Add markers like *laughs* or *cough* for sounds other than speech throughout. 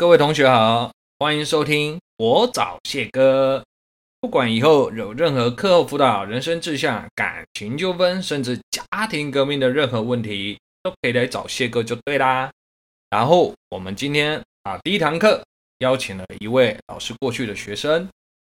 各位同学好，欢迎收听我找谢哥。不管以后有任何课后辅导、人生志向、感情纠纷，甚至家庭革命的任何问题，都可以来找谢哥就对啦。然后我们今天啊，第一堂课邀请了一位老师过去的学生，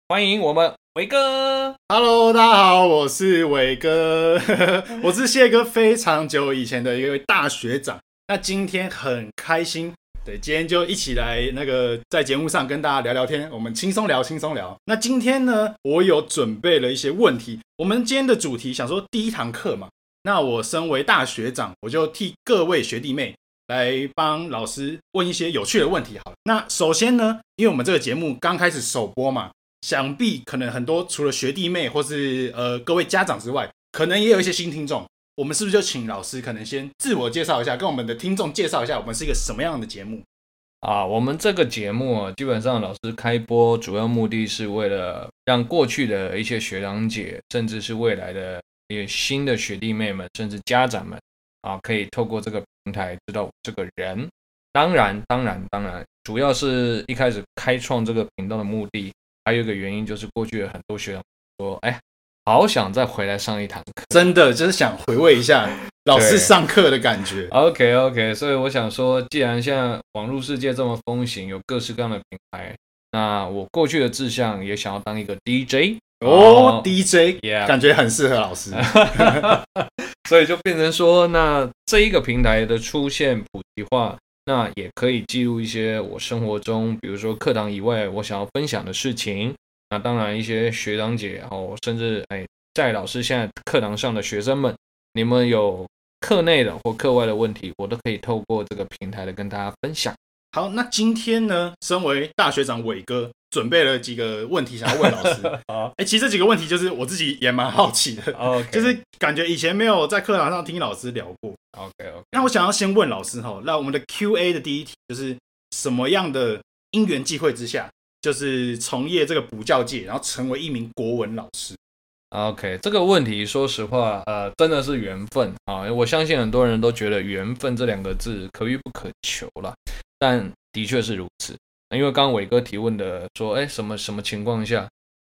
欢迎我们伟哥。Hello，大家好，我是伟哥，*laughs* 我是谢哥非常久以前的一位大学长。那今天很开心。对，今天就一起来那个在节目上跟大家聊聊天，我们轻松聊，轻松聊。那今天呢，我有准备了一些问题。我们今天的主题想说第一堂课嘛，那我身为大学长，我就替各位学弟妹来帮老师问一些有趣的问题。好，那首先呢，因为我们这个节目刚开始首播嘛，想必可能很多除了学弟妹或是呃各位家长之外，可能也有一些新听众。我们是不是就请老师可能先自我介绍一下，跟我们的听众介绍一下，我们是一个什么样的节目啊？我们这个节目啊基本上老师开播主要目的是为了让过去的一些学长姐，甚至是未来的一些新的学弟妹们，甚至家长们啊，可以透过这个平台知道这个人。当然，当然，当然，主要是一开始开创这个频道的目的，还有一个原因就是过去的很多学长说，哎。好想再回来上一堂课，真的就是想回味一下老师上课的感觉。OK OK，所以我想说，既然现在网络世界这么风行，有各式各样的品牌，那我过去的志向也想要当一个 DJ 哦，DJ，Yeah，感觉很适合老师，*laughs* 所以就变成说，那这一个平台的出现普及化，那也可以记录一些我生活中，比如说课堂以外我想要分享的事情。那当然，一些学长姐，然后甚至哎，在老师现在课堂上的学生们，你们有课内的或课外的问题，我都可以透过这个平台来跟大家分享。好，那今天呢，身为大学长伟哥，准备了几个问题想要问老师。*laughs* 好，哎，其实这几个问题就是我自己也蛮好奇的，*laughs* okay. 就是感觉以前没有在课堂上听老师聊过。OK OK。那我想要先问老师哈，那我们的 Q&A 的第一题就是什么样的因缘际会之下？就是从业这个补教界，然后成为一名国文老师。OK，这个问题说实话，呃，真的是缘分啊！我相信很多人都觉得缘分这两个字可遇不可求了，但的确是如此。因为刚刚伟哥提问的说，哎，什么什么情况下，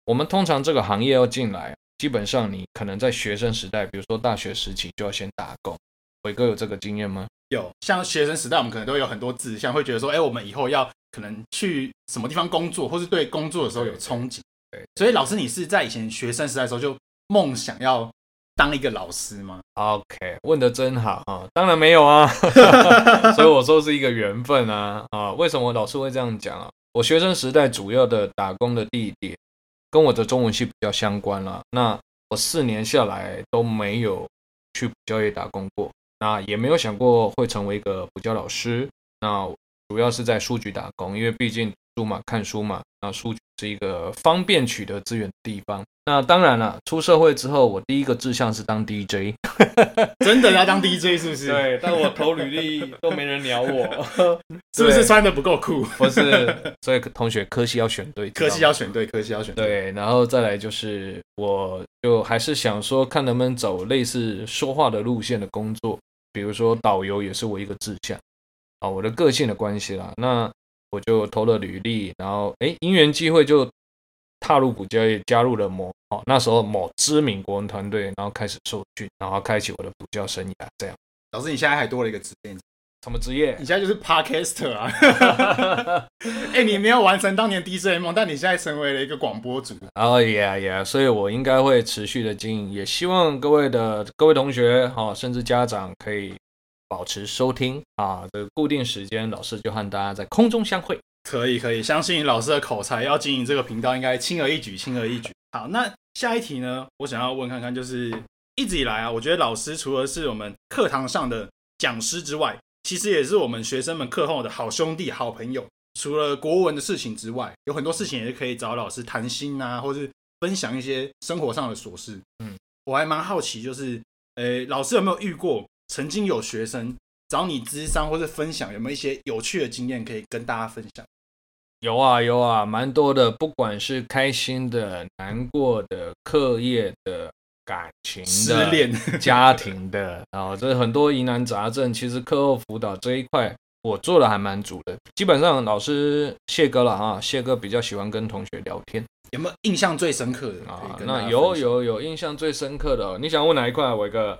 我们通常这个行业要进来，基本上你可能在学生时代，比如说大学时期就要先打工。伟哥有这个经验吗？有，像学生时代，我们可能都有很多志向，会觉得说，哎，我们以后要。可能去什么地方工作，或是对工作的时候有憧憬。对，所以老师，你是在以前学生时代的时候就梦想要当一个老师吗？OK，问的真好啊！当然没有啊，*laughs* 所以我说是一个缘分啊啊！为什么老师会这样讲啊？我学生时代主要的打工的地点跟我的中文系比较相关了。那我四年下来都没有去补教业打工过，那也没有想过会成为一个补教老师。那主要是在书局打工，因为毕竟书嘛，看书嘛，那书局是一个方便取得资源的地方。那当然了，出社会之后，我第一个志向是当 DJ，真的要当 DJ 是不是？*laughs* 对，但我投履历都没人鸟我，*laughs* 是不是穿的不够酷？*laughs* 不是，所以同学科系要选对，科系要选对，科系要选对。对，然后再来就是，我就还是想说，看能不能走类似说话的路线的工作，比如说导游也是我一个志向。啊，我的个性的关系啦，那我就投了履历，然后诶，因缘际会就踏入股教业，加入了某哦那时候某知名国文团队，然后开始受训，然后开启我的补教生涯。这样，老师，你现在还多了一个职业，什么职业？你现在就是 Podcaster 啊！*laughs* 哎，你没有完成当年 DJ 梦，但你现在成为了一个广播主。哦呀呀，所以我应该会持续的经营，也希望各位的各位同学哈，甚至家长可以。保持收听啊，这个固定时间，老师就和大家在空中相会。可以，可以，相信老师的口才，要经营这个频道应该轻而易举，轻而易举。好，那下一题呢？我想要问看看，就是一直以来啊，我觉得老师除了是我们课堂上的讲师之外，其实也是我们学生们课后的好兄弟、好朋友。除了国文的事情之外，有很多事情也是可以找老师谈心啊，或是分享一些生活上的琐事。嗯，我还蛮好奇，就是，诶，老师有没有遇过？曾经有学生找你咨商或者分享，有没有一些有趣的经验可以跟大家分享？有啊有啊，蛮多的，不管是开心的、难过的、课业的、感情的、失恋、家庭的，然 *laughs* 后这很多疑难杂症。其实课后辅导这一块，我做的还蛮足的。基本上老师谢哥了啊，谢哥比较喜欢跟同学聊天。有没有印象最深刻的啊？那有有有印象最深刻的，你想问哪一块啊，伟哥？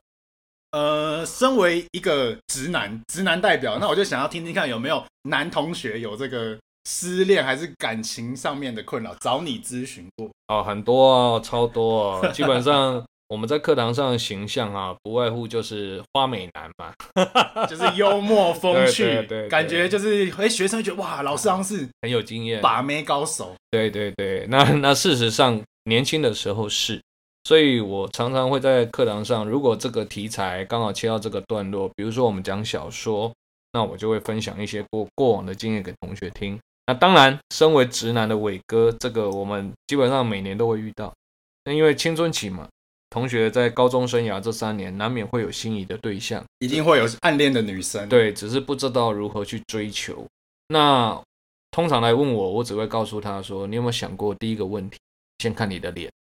呃，身为一个直男，直男代表，那我就想要听听看有没有男同学有这个失恋还是感情上面的困扰，找你咨询过？哦，很多哦，超多哦，基本上。我们在课堂上的形象啊，不外乎就是花美男嘛，*laughs* *laughs* 就是幽默风趣，对对对对，感觉就是哎，学生觉得哇，老师好像是很有经验，把妹高手。对对对，那那事实上年轻的时候是，所以我常常会在课堂上，如果这个题材刚好切到这个段落，比如说我们讲小说，那我就会分享一些过过往的经验给同学听。那当然，身为直男的伟哥，这个我们基本上每年都会遇到，那因为青春期嘛。同学在高中生涯这三年，难免会有心仪的对象，一定会有暗恋的女生。对，只是不知道如何去追求。那通常来问我，我只会告诉他说：“你有没有想过第一个问题？先看你的脸，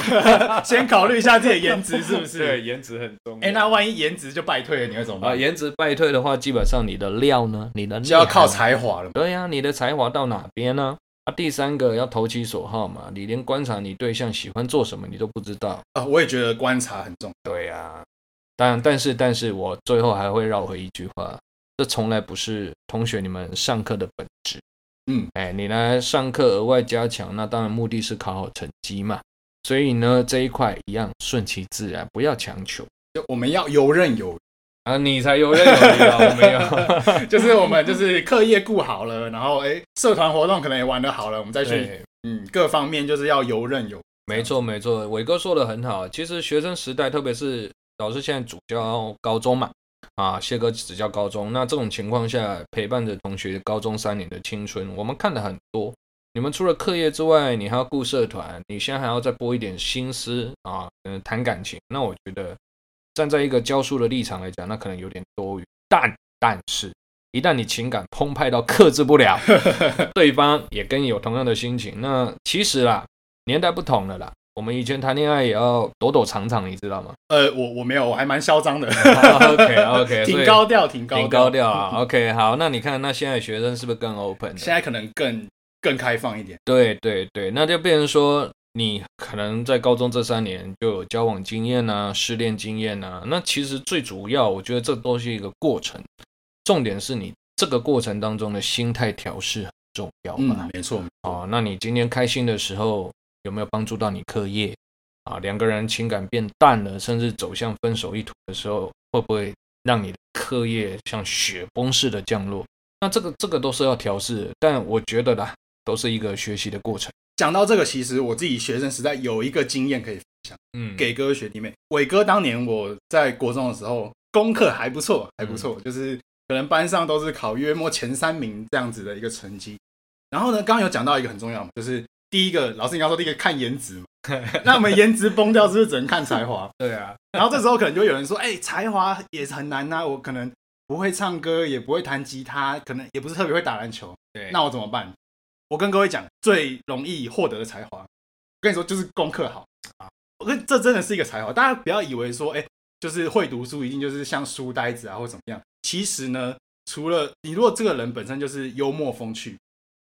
*laughs* 先考虑一下自己的颜值是不是？对，颜值很重要。哎、欸，那万一颜值就败退了，你会怎么办？啊，颜值败退的话，基本上你的料呢？你的就要靠才华了。对呀、啊，你的才华到哪边呢？啊，第三个要投其所好嘛，你连观察你对象喜欢做什么你都不知道啊。我也觉得观察很重要。对呀、啊，但但是但是我最后还会绕回一句话，这从来不是同学你们上课的本质。嗯，哎，你来上课额外加强，那当然目的是考好成绩嘛。所以呢，这一块一样顺其自然，不要强求。就我们要游刃有余。啊，你才游刃有余啊！我没有，就是我们就是课业顾好了，然后哎，社团活动可能也玩得好了，我们再去嗯，各方面就是要游刃有余。没错没错，伟哥说的很好。其实学生时代，特别是老师现在主教高中嘛，啊，谢哥只教高中，那这种情况下陪伴着同学高中三年的青春，我们看的很多。你们除了课业之外，你还要顾社团，你现在还要再拨一点心思啊，嗯，谈感情，那我觉得。站在一个教书的立场来讲，那可能有点多余。但但是，一旦你情感澎湃到克制不了，*laughs* 对方也跟你有同样的心情，那其实啦，年代不同了啦。我们以前谈恋爱也要躲躲藏藏，你知道吗？*laughs* 呃，我我没有，我还蛮嚣张的。*laughs* OK OK，*laughs* 挺高调，挺高调，挺高调啊。OK，好，那你看，那现在学生是不是更 open？现在可能更更开放一点。对对对，那就变成说。你可能在高中这三年就有交往经验啊，失恋经验啊。那其实最主要，我觉得这都是一个过程。重点是你这个过程当中的心态调试很重要嘛。嗯，没错。哦，那你今天开心的时候有没有帮助到你课业啊？两个人情感变淡了，甚至走向分手一途的时候，会不会让你的课业像雪崩似的降落？那这个这个都是要调适的，但我觉得啦，都是一个学习的过程。讲到这个，其实我自己学生时代有一个经验可以分享，嗯，给各位学弟妹。伟哥当年我在国中的时候，功课还不错，还不错，嗯、就是可能班上都是考约莫前三名这样子的一个成绩。然后呢，刚刚有讲到一个很重要嘛，就是第一个老师你要说第一个看颜值嘛，*laughs* 那我们颜值崩掉是不是只能看才华？*laughs* 对啊。然后这时候可能就有人说，哎、欸，才华也是很难呐、啊，我可能不会唱歌，也不会弹吉他，可能也不是特别会打篮球，对，那我怎么办？我跟各位讲，最容易获得的才华，我跟你说就是功课好啊！我跟这真的是一个才华，大家不要以为说，哎，就是会读书一定就是像书呆子啊或怎么样。其实呢，除了你，如果这个人本身就是幽默风趣，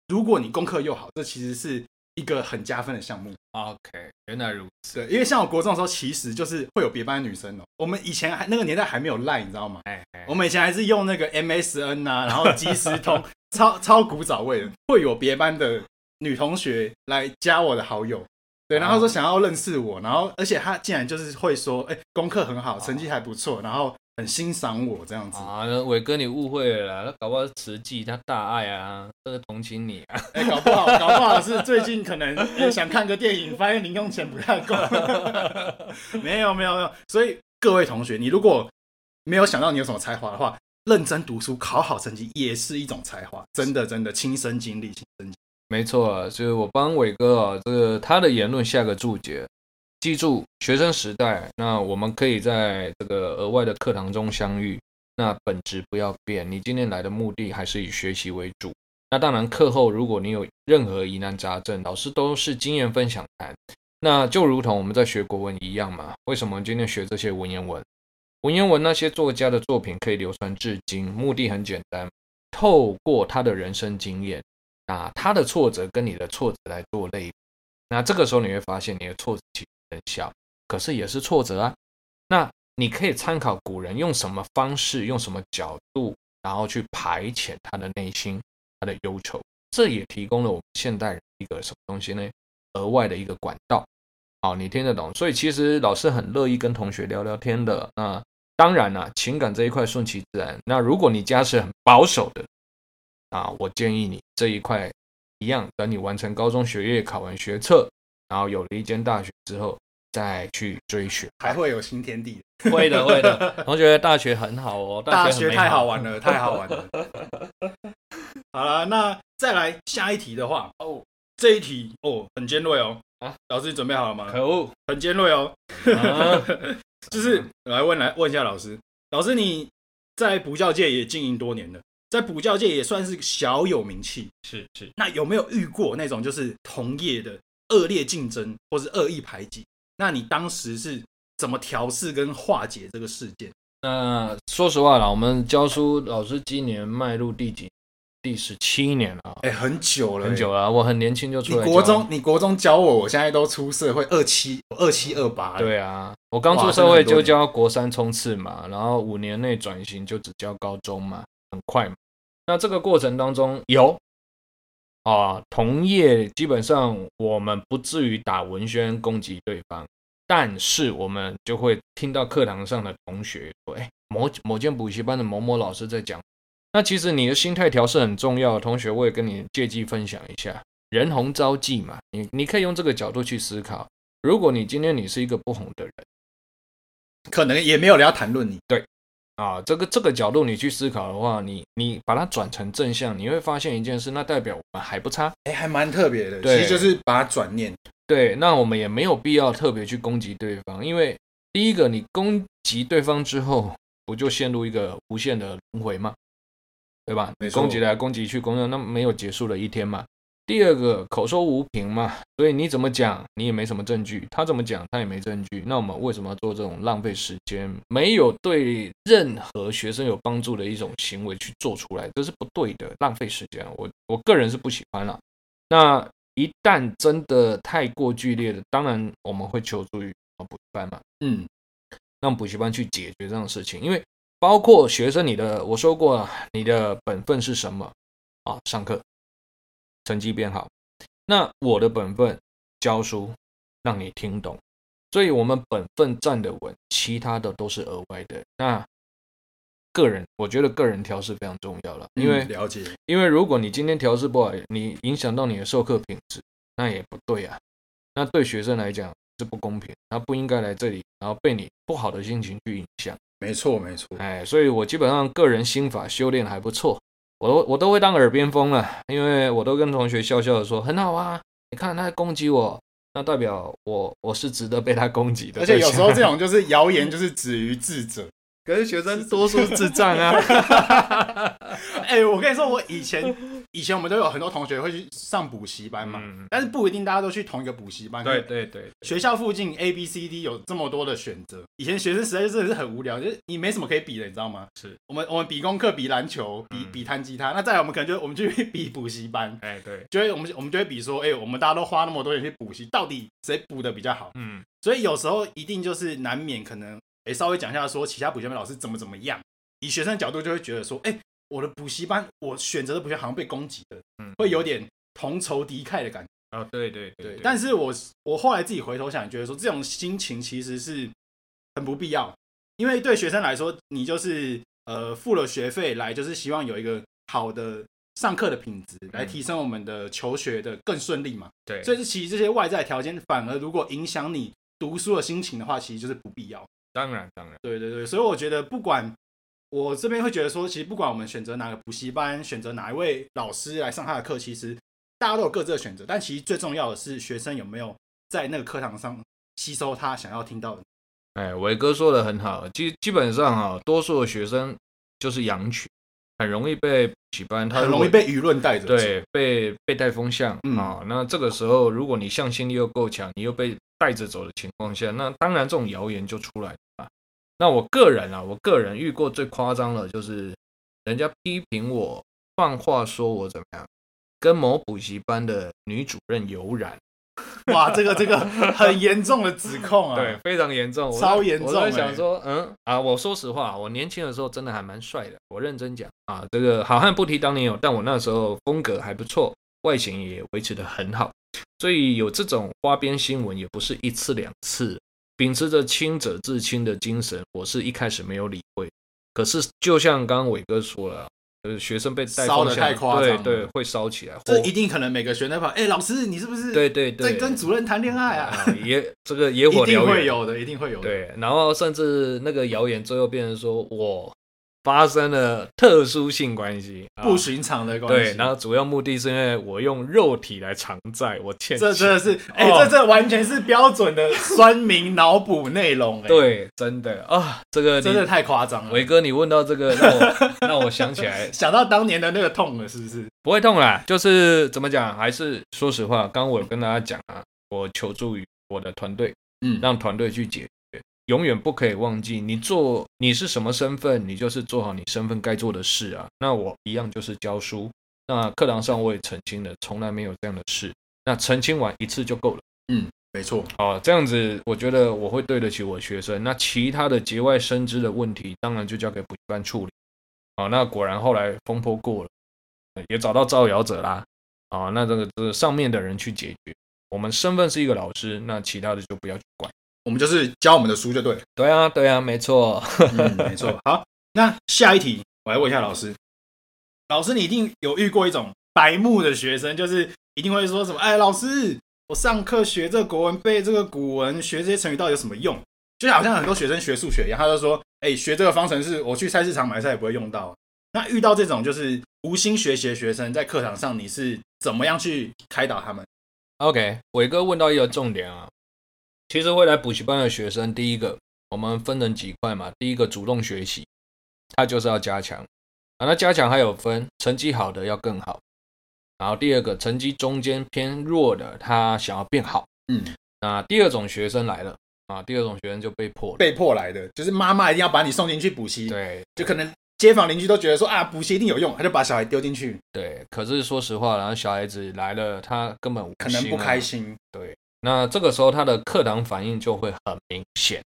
如果你功课又好，这其实是一个很加分的项目。OK，原来如此。对，因为像我国中的时候，其实就是会有别班的女生哦。我们以前还那个年代还没有赖，你知道吗？哎哎，我们以前还是用那个 MSN 啊，然后即时通。*laughs* 超超古早味的，会有别班的女同学来加我的好友，对，然后说想要认识我，然后而且他竟然就是会说，哎，功课很好，成绩还不错，然后很欣赏我这样子。啊，伟哥你误会了啦，那搞不好是慈济他大爱啊，这个同情你啊。哎，搞不好 *laughs* 搞不好是最近可能想看个电影，发现零用钱不太够。*laughs* 没有没有没有，所以各位同学，你如果没有想到你有什么才华的话。认真读书，考好成绩也是一种才华，真的真的亲身经历，亲身经历。没错啊，就是我帮伟哥啊，这个他的言论下个注解，记住学生时代，那我们可以在这个额外的课堂中相遇，那本质不要变，你今天来的目的还是以学习为主。那当然课后如果你有任何疑难杂症，老师都是经验分享谈，那就如同我们在学国文一样嘛，为什么今天学这些文言文？文言文那些作家的作品可以流传至今，目的很简单，透过他的人生经验啊，他的挫折跟你的挫折来做类比，那这个时候你会发现你的挫折其实很小，可是也是挫折啊。那你可以参考古人用什么方式，用什么角度，然后去排遣他的内心，他的忧愁。这也提供了我们现代人一个什么东西呢？额外的一个管道。好，你听得懂？所以其实老师很乐意跟同学聊聊天的。那当然了，情感这一块顺其自然。那如果你家是很保守的啊，我建议你这一块一样，等你完成高中学业，考完学测，然后有了一间大学之后，再去追寻，还会有新天地。*laughs* 会的，会的。*laughs* 同学，大学很好哦，大学太好玩了，太好玩了。好了，那再来下一题的话，哦，这一题哦很尖锐哦，啊，老师准备好了吗？可恶，很尖锐哦，啊、*laughs* 就是来问来问一下老师，老师你在补教界也经营多年了，在补教界也算是小有名气，是是，那有没有遇过那种就是同业的恶劣竞争或是恶意排挤？那你当时是怎么调试跟化解这个事件？那说实话啦，我们教书老师今年迈入第几？第十七年了，哎、欸，很久了，很久了。我很年轻就出来。你国中，你国中教我，我现在都出社会，二七二七二八。对啊，我刚出社会就教国三冲刺嘛，然后五年内转型就只教高中嘛，很快嘛。那这个过程当中有啊，同业基本上我们不至于打文宣攻击对方，但是我们就会听到课堂上的同学说，哎，某某间补习班的某某老师在讲。那其实你的心态调试很重要，同学，我也跟你借机分享一下，人红招忌嘛，你你可以用这个角度去思考。如果你今天你是一个不红的人，可能也没有人要谈论你。对，啊，这个这个角度你去思考的话，你你把它转成正向，你会发现一件事，那代表我们还不差，哎，还蛮特别的。对，其实就是把它转念。对，那我们也没有必要特别去攻击对方，因为第一个，你攻击对方之后，不就陷入一个无限的轮回吗？对吧？攻击来攻击去，攻击那没有结束的一天嘛。第二个口说无凭嘛，所以你怎么讲，你也没什么证据。他怎么讲，他也没证据。那我们为什么要做这种浪费时间、没有对任何学生有帮助的一种行为去做出来？这是不对的，浪费时间。我我个人是不喜欢了。那一旦真的太过剧烈的，当然我们会求助于补习班嘛。嗯，让补习班去解决这样的事情，因为。包括学生，你的我说过，你的本分是什么啊？上课，成绩变好。那我的本分教书，让你听懂。所以，我们本分站得稳，其他的都是额外的。那个人，我觉得个人调试非常重要了，因为、嗯、了解。因为如果你今天调试不好，你影响到你的授课品质，那也不对啊。那对学生来讲是不公平，他不应该来这里，然后被你不好的心情去影响。没错，没错，哎，所以我基本上个人心法修炼还不错，我都我都会当耳边风了，因为我都跟同学笑笑的说很好啊，你看他在攻击我，那代表我我是值得被他攻击的，而且有时候这种 *laughs* 就是谣言，就是止于智者。可是学生多数智障啊！*laughs* 哎，我跟你说，我以前以前我们都有很多同学会去上补习班嘛，嗯、但是不一定大家都去同一个补习班。对对对，学校附近 A B C D 有这么多的选择，以前学生时代就真的是很无聊，就是你没什么可以比的，你知道吗？是我们我们比功课、比篮球、比比弹吉他，那再来我们可能就我们就去比补习班。*laughs* 哎，对，就会我们我们就会比说，哎，我们大家都花那么多钱去补习，到底谁补的比较好？嗯，所以有时候一定就是难免可能。诶，稍微讲一下，说其他补习班老师怎么怎么样，以学生的角度就会觉得说，哎，我的补习班，我选择的补习好像被攻击了，嗯，会有点同仇敌忾的感觉。哦，对对对，对。但是我我后来自己回头想，觉得说这种心情其实是很不必要，因为对学生来说，你就是呃付了学费来，就是希望有一个好的上课的品质，来提升我们的求学的更顺利嘛。对。所以其实这些外在条件，反而如果影响你读书的心情的话，其实就是不必要。当然，当然，对对对，所以我觉得，不管我这边会觉得说，其实不管我们选择哪个补习班，选择哪一位老师来上他的课，其实大家都有各自的选择。但其实最重要的是，学生有没有在那个课堂上吸收他想要听到的。哎，伟哥说的很好，基基本上啊，多数的学生就是羊群，很容易被补习班，他很容易被舆论带着，对，被被带风向啊、嗯哦。那这个时候，如果你向心力又够强，你又被带着走的情况下，那当然这种谣言就出来了。那我个人啊，我个人遇过最夸张的，就是人家批评我放话说，我怎么样？跟某补习班的女主任有染。哇，这个这个 *laughs* 很严重的指控啊！对，非常严重，超严重。我在想说，嗯啊，我说实话，我年轻的时候真的还蛮帅的。我认真讲啊，这个好汉不提当年勇，但我那时候风格还不错，外形也维持的很好，所以有这种花边新闻也不是一次两次。秉持着清者自清的精神，我是一开始没有理会。可是就像刚刚伟哥说了。呃，学生被烧的太夸张，对对，会烧起来。这一定可能每个学生跑，哎，老师，你是不是？对对对，在跟主任谈恋爱啊？*laughs* 也这个野火燎原，一定会有的，一定会有的。对，然后甚至那个谣言最后变成说我。发生了特殊性关系，不寻常的关系。对，然后主要目的是因为我用肉体来偿债，我欠。这真的是，哎、欸，哦、这这完全是标准的酸民脑补内容。对，真的啊，这个真的太夸张了。伟哥，你问到这个，让我 *laughs* 让我想起来，想到当年的那个痛了，是不是？不会痛啦，就是怎么讲，还是说实话，刚刚我有跟大家讲啊，我求助于我的团队，嗯，让团队去解。永远不可以忘记，你做你是什么身份，你就是做好你身份该做的事啊。那我一样就是教书，那课堂上我也澄清了，从来没有这样的事。那澄清完一次就够了。嗯，没错。好，这样子我觉得我会对得起我的学生。那其他的节外生枝的问题，当然就交给补习班处理。好，那果然后来风波过了，也找到造谣者啦。啊，那这个这个上面的人去解决。我们身份是一个老师，那其他的就不要去管。我们就是教我们的书就对了。对啊，对啊，没错，嗯，没错。*laughs* 好，那下一题，我来问一下老师。老师，你一定有遇过一种白目的学生，就是一定会说什么：“哎，老师，我上课学这个国文，背这个古文，学这些成语到底有什么用？”就好像很多学生学数学一样，他就说：“哎，学这个方程式，我去菜市场买菜也不会用到。”那遇到这种就是无心学习的学生，在课堂上你是怎么样去开导他们？OK，伟哥问到一个重点啊。其实会来补习班的学生，第一个我们分成几块嘛。第一个主动学习，他就是要加强啊。那加强还有分成绩好的要更好，然后第二个成绩中间偏弱的，他想要变好。嗯，那第二种学生来了啊，第二种学生就被迫被迫来的，就是妈妈一定要把你送进去补习。对，就可能街坊邻居都觉得说啊，补习一定有用，他就把小孩丢进去。对，可是说实话，然后小孩子来了，他根本可能不开心。对。那这个时候他的课堂反应就会很明显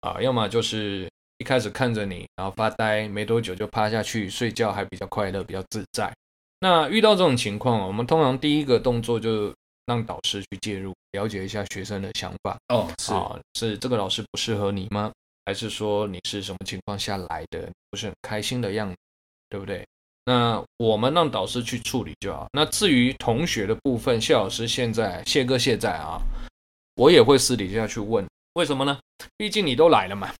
啊，要么就是一开始看着你，然后发呆，没多久就趴下去睡觉，还比较快乐，比较自在。那遇到这种情况，我们通常第一个动作就让导师去介入，了解一下学生的想法。哦，是啊，是这个老师不适合你吗？还是说你是什么情况下来的？不是很开心的样子，对不对？那我们让导师去处理就好。那至于同学的部分，谢老师现在，谢哥现在啊，我也会私底下去问，为什么呢？毕竟你都来了嘛，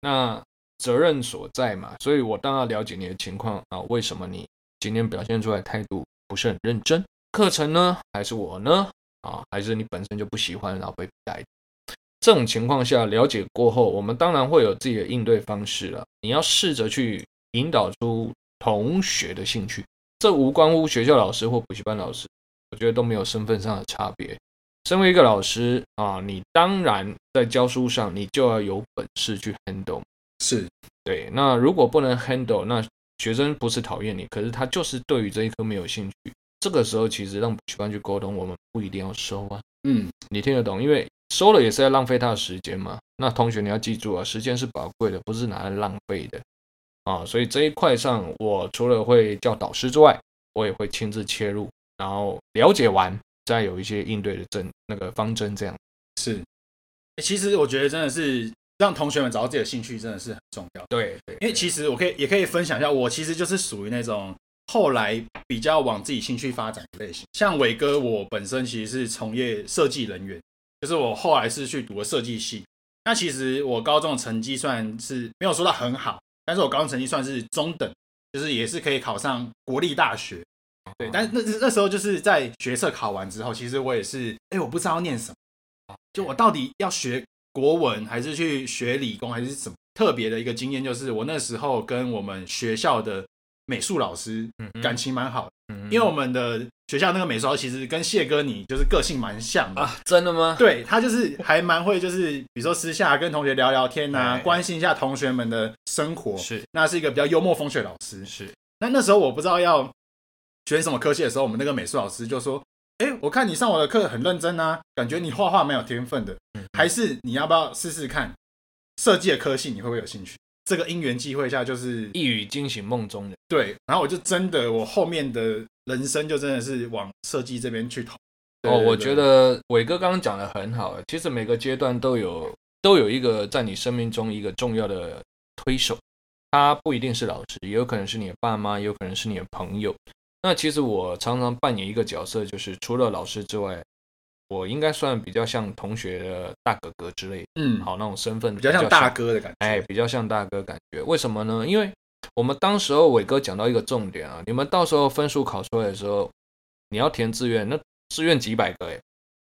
那责任所在嘛，所以我当然了解你的情况啊。为什么你今天表现出来态度不是很认真？课程呢，还是我呢？啊，还是你本身就不喜欢，然后被带？这种情况下了解过后，我们当然会有自己的应对方式了。你要试着去引导出。同学的兴趣，这无关乎学校老师或补习班老师，我觉得都没有身份上的差别。身为一个老师啊，你当然在教书上，你就要有本事去 handle。是对。那如果不能 handle，那学生不是讨厌你，可是他就是对于这一科没有兴趣。这个时候，其实让补习班去沟通，我们不一定要收啊。嗯，你听得懂？因为收了也是在浪费他的时间嘛。那同学你要记住啊，时间是宝贵的，不是拿来浪费的。啊，所以这一块上，我除了会叫导师之外，我也会亲自切入，然后了解完，再有一些应对的针那个方针，这样是。欸，其实我觉得真的是让同学们找到自己的兴趣，真的是很重要。对，对，因为其实我可以也可以分享一下，我其实就是属于那种后来比较往自己兴趣发展的类型。像伟哥，我本身其实是从业设计人员，就是我后来是去读了设计系。那其实我高中的成绩算是没有说到很好。但是我高中成绩算是中等，就是也是可以考上国立大学，对。但是那那时候就是在学测考完之后，其实我也是，哎，我不知道要念什么，就我到底要学国文还是去学理工还是什么？特别的一个经验就是，我那时候跟我们学校的美术老师感情蛮好的，因为我们的。学校那个美术老师其实跟谢哥你就是个性蛮像的啊，真的吗？对，他就是还蛮会，就是比如说私下跟同学聊聊天啊，关心一下同学们的生活。是，那是一个比较幽默风趣的老师。是，那那时候我不知道要选什么科系的时候，我们那个美术老师就说：“哎，我看你上我的课很认真啊，感觉你画画蛮有天分的，还是你要不要试试看设计的科系？你会不会有兴趣？”这个因缘际会下，就是一语惊醒梦中人。对，然后我就真的，我后面的人生就真的是往设计这边去投。哦，我觉得伟哥刚刚讲的很好。其实每个阶段都有都有一个在你生命中一个重要的推手，他不一定是老师，也有可能是你的爸妈，也有可能是你的朋友。那其实我常常扮演一个角色，就是除了老师之外，我应该算比较像同学的大哥哥之类的。嗯，好，那种身份比较像大哥的感觉。哎，比较像大哥感觉。为什么呢？因为我们当时候伟哥讲到一个重点啊，你们到时候分数考出来的时候，你要填志愿，那志愿几百个哎，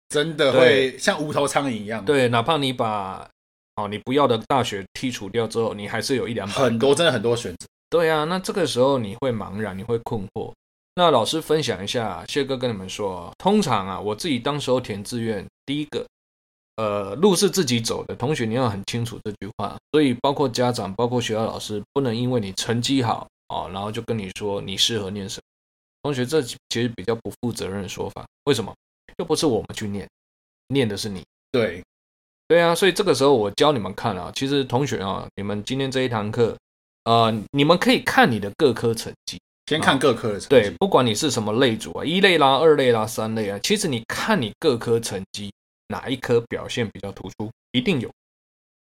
真的会像无头苍蝇一样。对，哪怕你把哦你不要的大学剔除掉之后，你还是有一两百个。很多，真的很多选择。对啊，那这个时候你会茫然，你会困惑。那老师分享一下，谢哥跟你们说，通常啊，我自己当时候填志愿，第一个，呃，路是自己走的，同学你要很清楚这句话。所以包括家长，包括学校老师，不能因为你成绩好哦，然后就跟你说你适合念什么。同学，这其实比较不负责任的说法。为什么？又不是我们去念，念的是你。对，对啊。所以这个时候我教你们看啊，其实同学啊，你们今天这一堂课，呃，你们可以看你的各科成绩。先看各科的成绩，对，不管你是什么类组啊，一类啦、二类啦、三类啊，其实你看你各科成绩哪一科表现比较突出，一定有。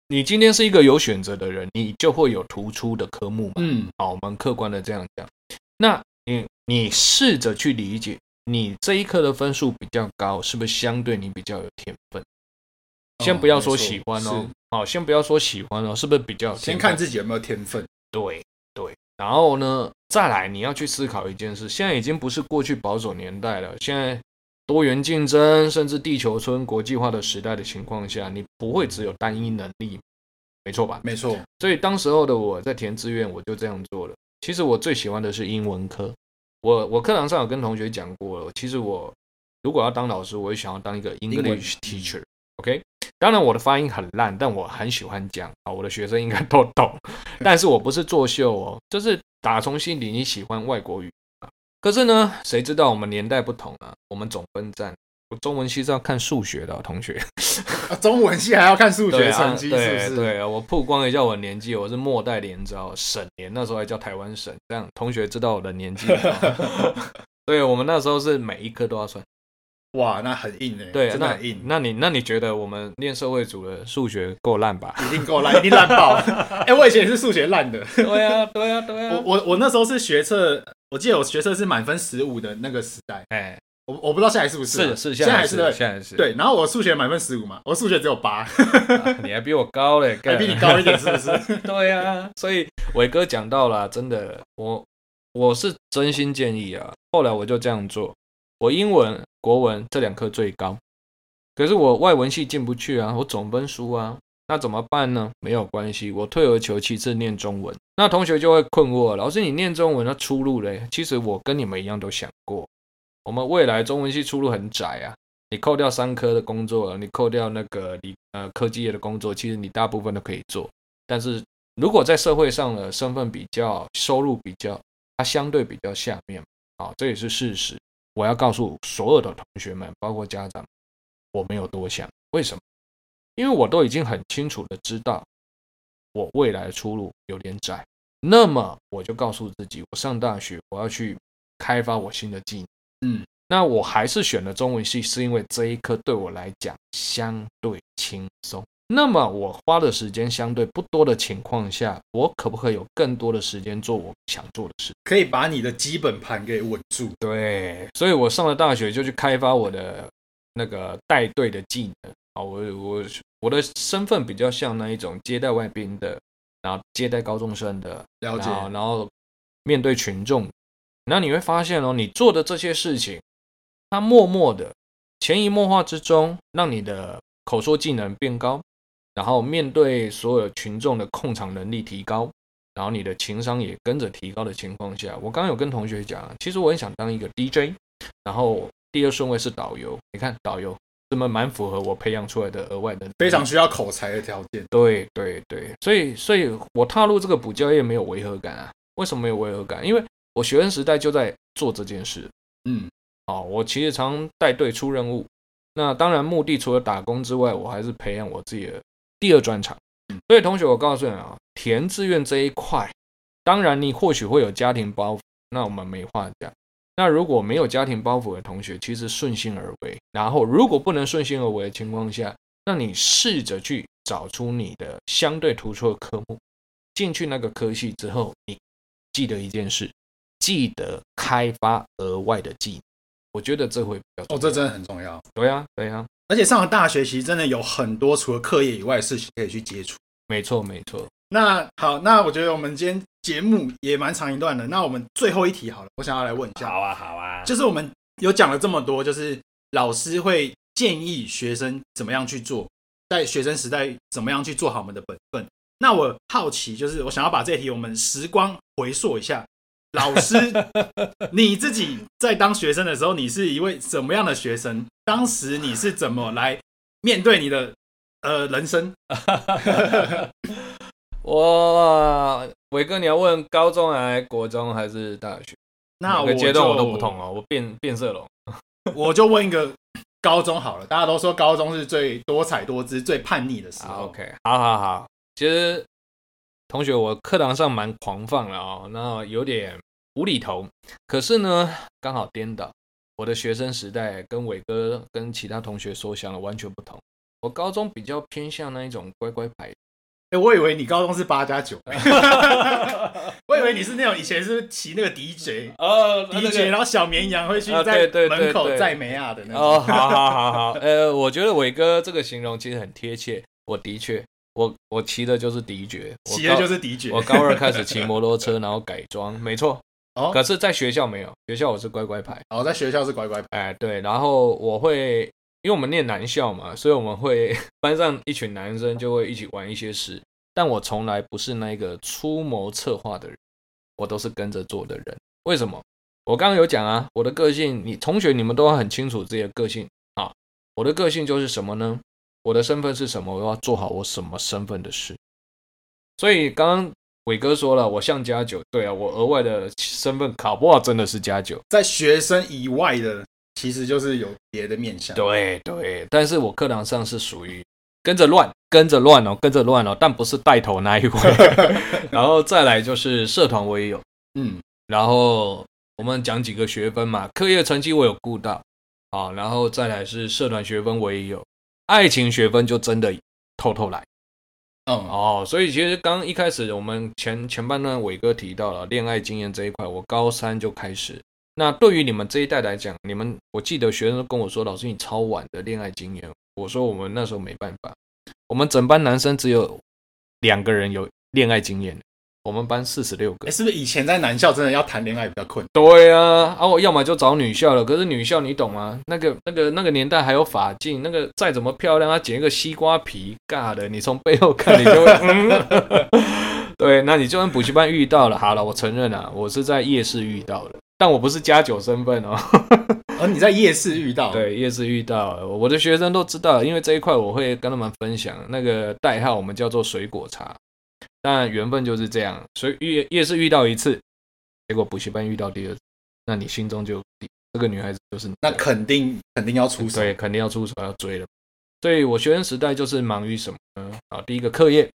你今天是一个有选择的人，你就会有突出的科目嘛。嗯，好，我们客观的这样讲。那你你试着去理解，你这一科的分数比较高，是不是相对你比较有天分？先不要说喜欢哦，好，先不要说喜欢哦，是不是比较？先看自己有没有天分。对对。然后呢，再来你要去思考一件事，现在已经不是过去保守年代了，现在多元竞争，甚至地球村国际化的时代的情况下，你不会只有单一能力，没错吧？没错。所以当时候的我在填志愿，我就这样做了。其实我最喜欢的是英文科，我我课堂上有跟同学讲过了，其实我如果要当老师，我也想要当一个 English teacher。OK，当然我的发音很烂，但我很喜欢讲啊，我的学生应该都懂。*laughs* 但是我不是作秀哦，就是打从心底你喜欢外国语啊。可是呢，谁知道我们年代不同啊，我们总分站，我中文系是要看数学的同学，*laughs* 中文系还要看数学成绩，是不是？对啊，我曝光一下我的年纪，我是末代连招省联，那时候还叫台湾省，这样同学知道我的年纪。*laughs* 对，我们那时候是每一科都要算。哇，那很硬哎，对，真的很硬。那，那你那你觉得我们念社会组的数学够烂吧？*laughs* 一定够烂，一定烂爆。哎、*laughs* 欸，我以前也是数学烂的。对啊，对啊，对啊。我我我那时候是学测，我记得我学测是满分十五的那个时代。哎、欸，我我不知道现在是不是？是是，现在还是对，现在是。对，然后我数学满分十五嘛，我数学只有八、啊。你还比我高嘞，*laughs* 还比你高一点，是不是？对啊，所以伟哥讲到了，真的，我我是真心建议啊。后来我就这样做。我英文、国文这两科最高，可是我外文系进不去啊，我总分输啊，那怎么办呢？没有关系，我退而求其次念中文。那同学就会困惑，老师你念中文，那出路嘞？其实我跟你们一样都想过，我们未来中文系出路很窄啊。你扣掉三科的工作，你扣掉那个理呃科技业的工作，其实你大部分都可以做。但是如果在社会上的身份比较、收入比较，它相对比较下面啊，这也是事实。我要告诉所有的同学们，包括家长，我没有多想。为什么？因为我都已经很清楚的知道，我未来的出路有点窄。那么我就告诉自己，我上大学我要去开发我新的技能。嗯，那我还是选了中文系，是因为这一科对我来讲相对轻松。那么我花的时间相对不多的情况下，我可不可以有更多的时间做我想做的事？可以把你的基本盘给稳住。对，所以我上了大学就去开发我的那个带队的技能啊，我我我的身份比较像那一种接待外宾的，然后接待高中生的，了解，然后，然后面对群众，那你会发现哦，你做的这些事情，它默默的潜移默化之中，让你的口说技能变高。然后面对所有群众的控场能力提高，然后你的情商也跟着提高的情况下，我刚刚有跟同学讲，其实我很想当一个 DJ，然后第二顺位是导游。你看导游这么蛮符合我培养出来的额外的非常需要口才的条件。对对对，所以所以我踏入这个补教业没有违和感啊？为什么没有违和感？因为我学生时代就在做这件事。嗯，哦，我其实常带队出任务。那当然，目的除了打工之外，我还是培养我自己的第二专场。所以，同学，我告诉你啊，填志愿这一块，当然你或许会有家庭包袱，那我们没话讲。那如果没有家庭包袱的同学，其实顺心而为。然后，如果不能顺心而为的情况下，那你试着去找出你的相对突出的科目，进去那个科系之后，你记得一件事，记得开发额外的技能。我觉得这会比较重要。哦，这真的很重要。对呀，对呀。而且上了大学，其实真的有很多除了课业以外的事情可以去接触。没错，没错。那好，那我觉得我们今天节目也蛮长一段的。那我们最后一题好了，我想要来问一下。好啊，好啊。就是我们有讲了这么多，就是老师会建议学生怎么样去做，在学生时代怎么样去做好我们的本分。那我好奇，就是我想要把这题我们时光回溯一下。老师，*laughs* 你自己在当学生的时候，你是一位什么样的学生？当时你是怎么来面对你的呃人生？*laughs* 我伟哥，你要问高中还是国中还是大学？那每个阶段我都不同哦，我变变色龙。*laughs* 我就问一个高中好了，大家都说高中是最多彩多姿、最叛逆的时候。OK，好好好，其实。同学，我课堂上蛮狂放的哦，那有点无厘头。可是呢，刚好颠倒，我的学生时代跟伟哥跟其他同学所想的完全不同。我高中比较偏向那一种乖乖牌。哎，我以为你高中是八加九，*laughs* *laughs* 我以为你是那种以前是骑那个 DJ 哦，DJ，然后小绵羊会去在门口载梅亚的那种。*laughs* 哦，好好好好，呃，我觉得伟哥这个形容其实很贴切，我的确。我我骑的就是迪爵，骑的就是迪爵。我高二开始骑摩托车，然后改装，没错。哦，可是在学校没有，学校我是乖乖牌。哦，在学校是乖乖牌。哎，对，然后我会，因为我们念男校嘛，所以我们会班上一群男生就会一起玩一些事，但我从来不是那个出谋策划的人，我都是跟着做的人。为什么？我刚刚有讲啊，我的个性，你同学你们都很清楚自己的个性啊。我的个性就是什么呢？我的身份是什么？我要做好我什么身份的事。所以刚刚伟哥说了，我像加九，对啊，我额外的身份考不好真的是加九。在学生以外的，其实就是有别的面向。对对，但是我课堂上是属于跟着乱，跟着乱哦，跟着乱哦，但不是带头那一位。*laughs* 然后再来就是社团我也有，嗯，然后我们讲几个学分嘛，课业成绩我有顾到，好，然后再来是社团学分我也有。爱情学分就真的偷偷来，嗯哦，所以其实刚一开始我们前前半段伟哥提到了恋爱经验这一块，我高三就开始。那对于你们这一代来讲，你们我记得学生都跟我说，老师你超晚的恋爱经验。我说我们那时候没办法，我们整班男生只有两个人有恋爱经验。我们班四十六个，是不是以前在男校真的要谈恋爱比较困难？对啊，啊，我要么就找女校了。可是女校你懂吗？那个、那个、那个年代还有法镜，那个再怎么漂亮，她剪一个西瓜皮，尬的，你从背后看你就会，*laughs* 嗯，*laughs* 对，那你就跟补习班遇到了。好了，我承认了，我是在夜市遇到的，但我不是加九身份哦。而 *laughs* 你在夜市遇到？对，夜市遇到，我的学生都知道，因为这一块我会跟他们分享那个代号，我们叫做水果茶。但缘分就是这样，所以遇越是遇到一次，结果补习班遇到第二次，那你心中就这个女孩子就是，那肯定肯定要出手，对，肯定要出手要追了。所以我学生时代就是忙于什么呢？啊，第一个课业，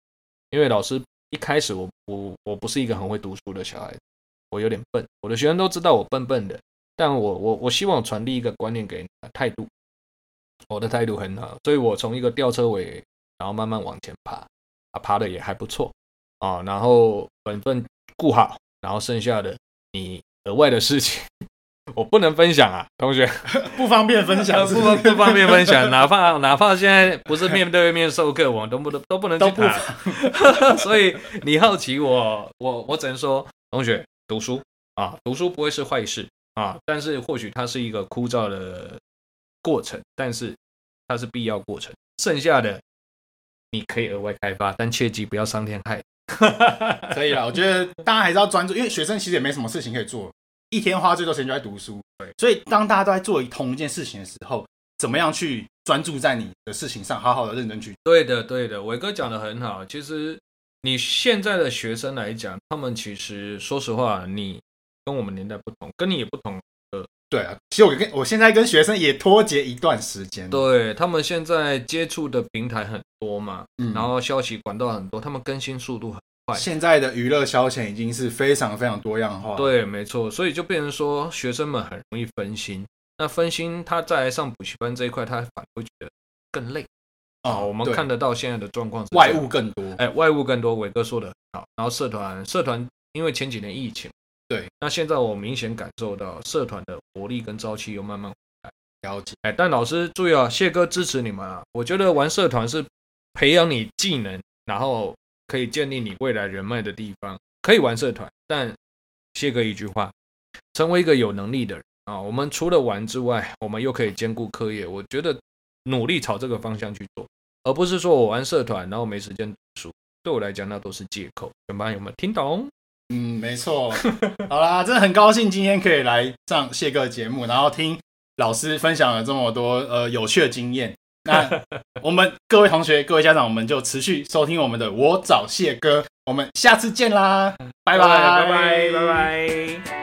因为老师一开始我我我不是一个很会读书的小孩子，我有点笨，我的学生都知道我笨笨的，但我我我希望传递一个观念给你，态度，我的态度很好，所以我从一个吊车尾，然后慢慢往前爬，啊，爬的也还不错。啊，然后本分顾好，然后剩下的你额外的事情，我不能分享啊，同学 *laughs* 不方便分享，不不方便分享，哪怕 *laughs* 哪怕现在不是面对面授课，我都不能都不能去谈。*laughs* 所以你好奇我，我我只能说，同学读书啊，读书不会是坏事啊，但是或许它是一个枯燥的过程，但是它是必要过程。剩下的你可以额外开发，但切记不要伤天害。*laughs* 可以了，我觉得大家还是要专注，因为学生其实也没什么事情可以做，一天花最多时间就在读书。对，所以当大家都在做同一件事情的时候，怎么样去专注在你的事情上，好好的认真去。对的，对的，伟哥讲的很好。其实你现在的学生来讲，他们其实说实话，你跟我们年代不同，跟你也不同。对啊，其实我跟我现在跟学生也脱节一段时间。对，他们现在接触的平台很多嘛，嗯，然后消息管道很多，他们更新速度很快。现在的娱乐消遣已经是非常非常多样化。对，没错，所以就变成说学生们很容易分心。那分心，他再来上补习班这一块，他反而会觉得更累。哦，我们看得到现在的状况是外物更多。哎，外物更多，伟哥说的很好。然后社团，社团因为前几年疫情。对，那现在我明显感受到社团的活力跟朝气又慢慢回来。了解，哎，但老师注意啊，谢哥支持你们啊。我觉得玩社团是培养你技能，然后可以建立你未来人脉的地方。可以玩社团，但谢哥一句话，成为一个有能力的人啊。我们除了玩之外，我们又可以兼顾课业。我觉得努力朝这个方向去做，而不是说我玩社团然后没时间读书。对我来讲，那都是借口。全班有没有听懂？嗯，没错。*laughs* 好啦，真的很高兴今天可以来上谢哥的节目，然后听老师分享了这么多呃有趣的经验。那 *laughs* 我们各位同学、各位家长，我们就持续收听我们的我找谢哥，我们下次见啦，拜拜拜拜拜拜。